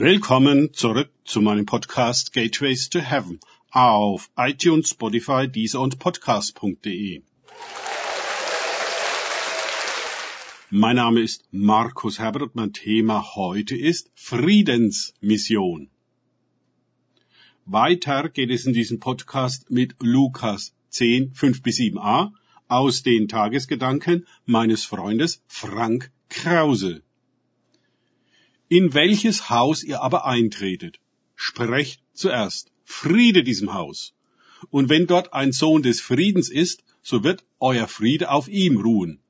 Willkommen zurück zu meinem Podcast Gateways to Heaven auf iTunes, Spotify, Deezer und Podcast.de. Mein Name ist Markus Herbert und mein Thema heute ist Friedensmission. Weiter geht es in diesem Podcast mit Lukas 10, 5 bis 7a aus den Tagesgedanken meines Freundes Frank Krause. In welches Haus ihr aber eintretet, sprecht zuerst Friede diesem Haus. Und wenn dort ein Sohn des Friedens ist, so wird euer Friede auf ihm ruhen.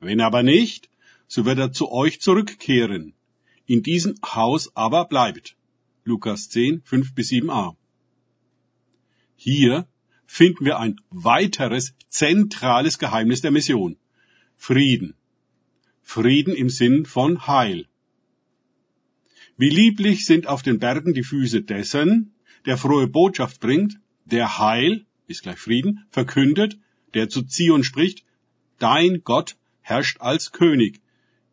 Wenn aber nicht, so wird er zu euch zurückkehren. In diesem Haus aber bleibt. Lukas 10, 5 bis 7a. Hier finden wir ein weiteres zentrales Geheimnis der Mission. Frieden. Frieden im Sinn von Heil. Wie lieblich sind auf den Bergen die Füße dessen, der frohe Botschaft bringt, der Heil, ist gleich Frieden, verkündet, der zu Zion spricht, dein Gott herrscht als König.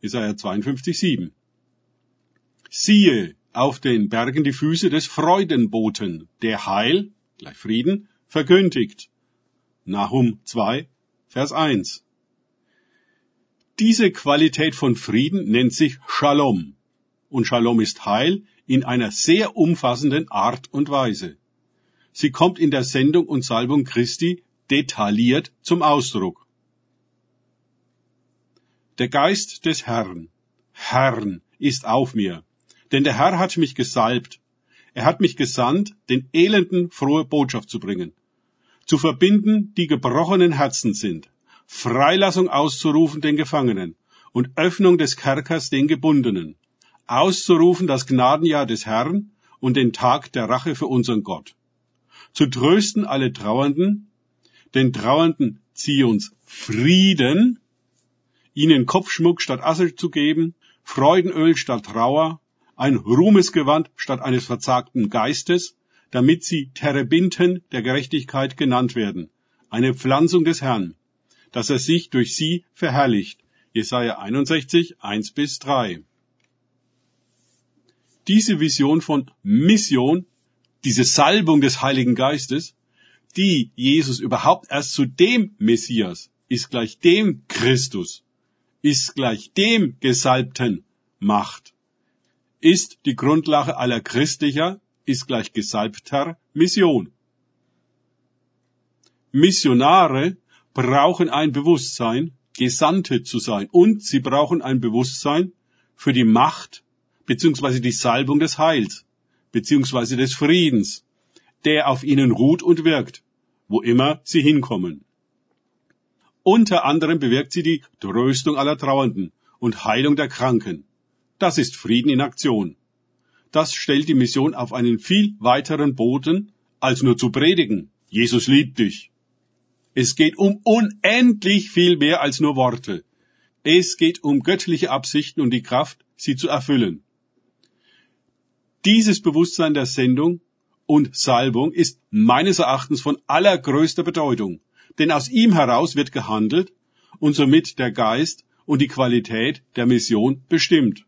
Isaiah 52, 7. Siehe auf den Bergen die Füße des Freudenboten, der Heil, gleich Frieden, verkündigt. Nahum 2, Vers 1. Diese Qualität von Frieden nennt sich Shalom und Shalom ist Heil in einer sehr umfassenden Art und Weise. Sie kommt in der Sendung und Salbung Christi detailliert zum Ausdruck. Der Geist des Herrn, Herrn, ist auf mir, denn der Herr hat mich gesalbt. Er hat mich gesandt, den Elenden frohe Botschaft zu bringen, zu verbinden, die gebrochenen Herzen sind, Freilassung auszurufen den Gefangenen und Öffnung des Kerkers den Gebundenen, auszurufen das Gnadenjahr des Herrn und den Tag der Rache für unseren Gott. Zu trösten alle Trauernden, den Trauernden Zions Frieden, ihnen Kopfschmuck statt Assel zu geben, Freudenöl statt Trauer, ein Ruhmesgewand statt eines verzagten Geistes, damit sie Terebinten der Gerechtigkeit genannt werden, eine Pflanzung des Herrn, dass er sich durch sie verherrlicht. Jesaja 61, 1 bis 3 diese Vision von Mission, diese Salbung des Heiligen Geistes, die Jesus überhaupt erst zu dem Messias, ist gleich dem Christus, ist gleich dem Gesalbten macht, ist die Grundlage aller christlicher, ist gleich gesalbter Mission. Missionare brauchen ein Bewusstsein, Gesandte zu sein, und sie brauchen ein Bewusstsein für die Macht beziehungsweise die Salbung des Heils, beziehungsweise des Friedens, der auf ihnen ruht und wirkt, wo immer sie hinkommen. Unter anderem bewirkt sie die Tröstung aller Trauernden und Heilung der Kranken. Das ist Frieden in Aktion. Das stellt die Mission auf einen viel weiteren Boden, als nur zu predigen. Jesus liebt dich. Es geht um unendlich viel mehr als nur Worte. Es geht um göttliche Absichten und die Kraft, sie zu erfüllen. Dieses Bewusstsein der Sendung und Salbung ist meines Erachtens von allergrößter Bedeutung, denn aus ihm heraus wird gehandelt und somit der Geist und die Qualität der Mission bestimmt.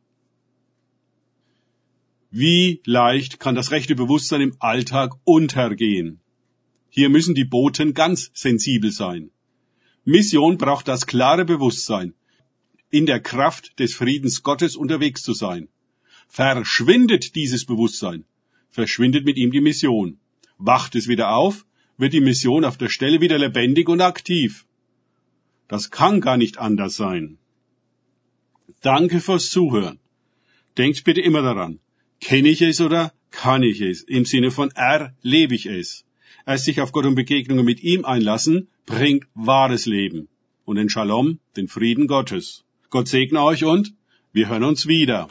Wie leicht kann das rechte Bewusstsein im Alltag untergehen? Hier müssen die Boten ganz sensibel sein. Mission braucht das klare Bewusstsein, in der Kraft des Friedens Gottes unterwegs zu sein. Verschwindet dieses Bewusstsein, verschwindet mit ihm die Mission. Wacht es wieder auf, wird die Mission auf der Stelle wieder lebendig und aktiv. Das kann gar nicht anders sein. Danke fürs Zuhören. Denkt bitte immer daran, kenne ich es oder kann ich es? Im Sinne von erlebe ich es. Erst sich auf Gott und Begegnungen mit ihm einlassen, bringt wahres Leben und den Shalom, den Frieden Gottes. Gott segne euch und wir hören uns wieder.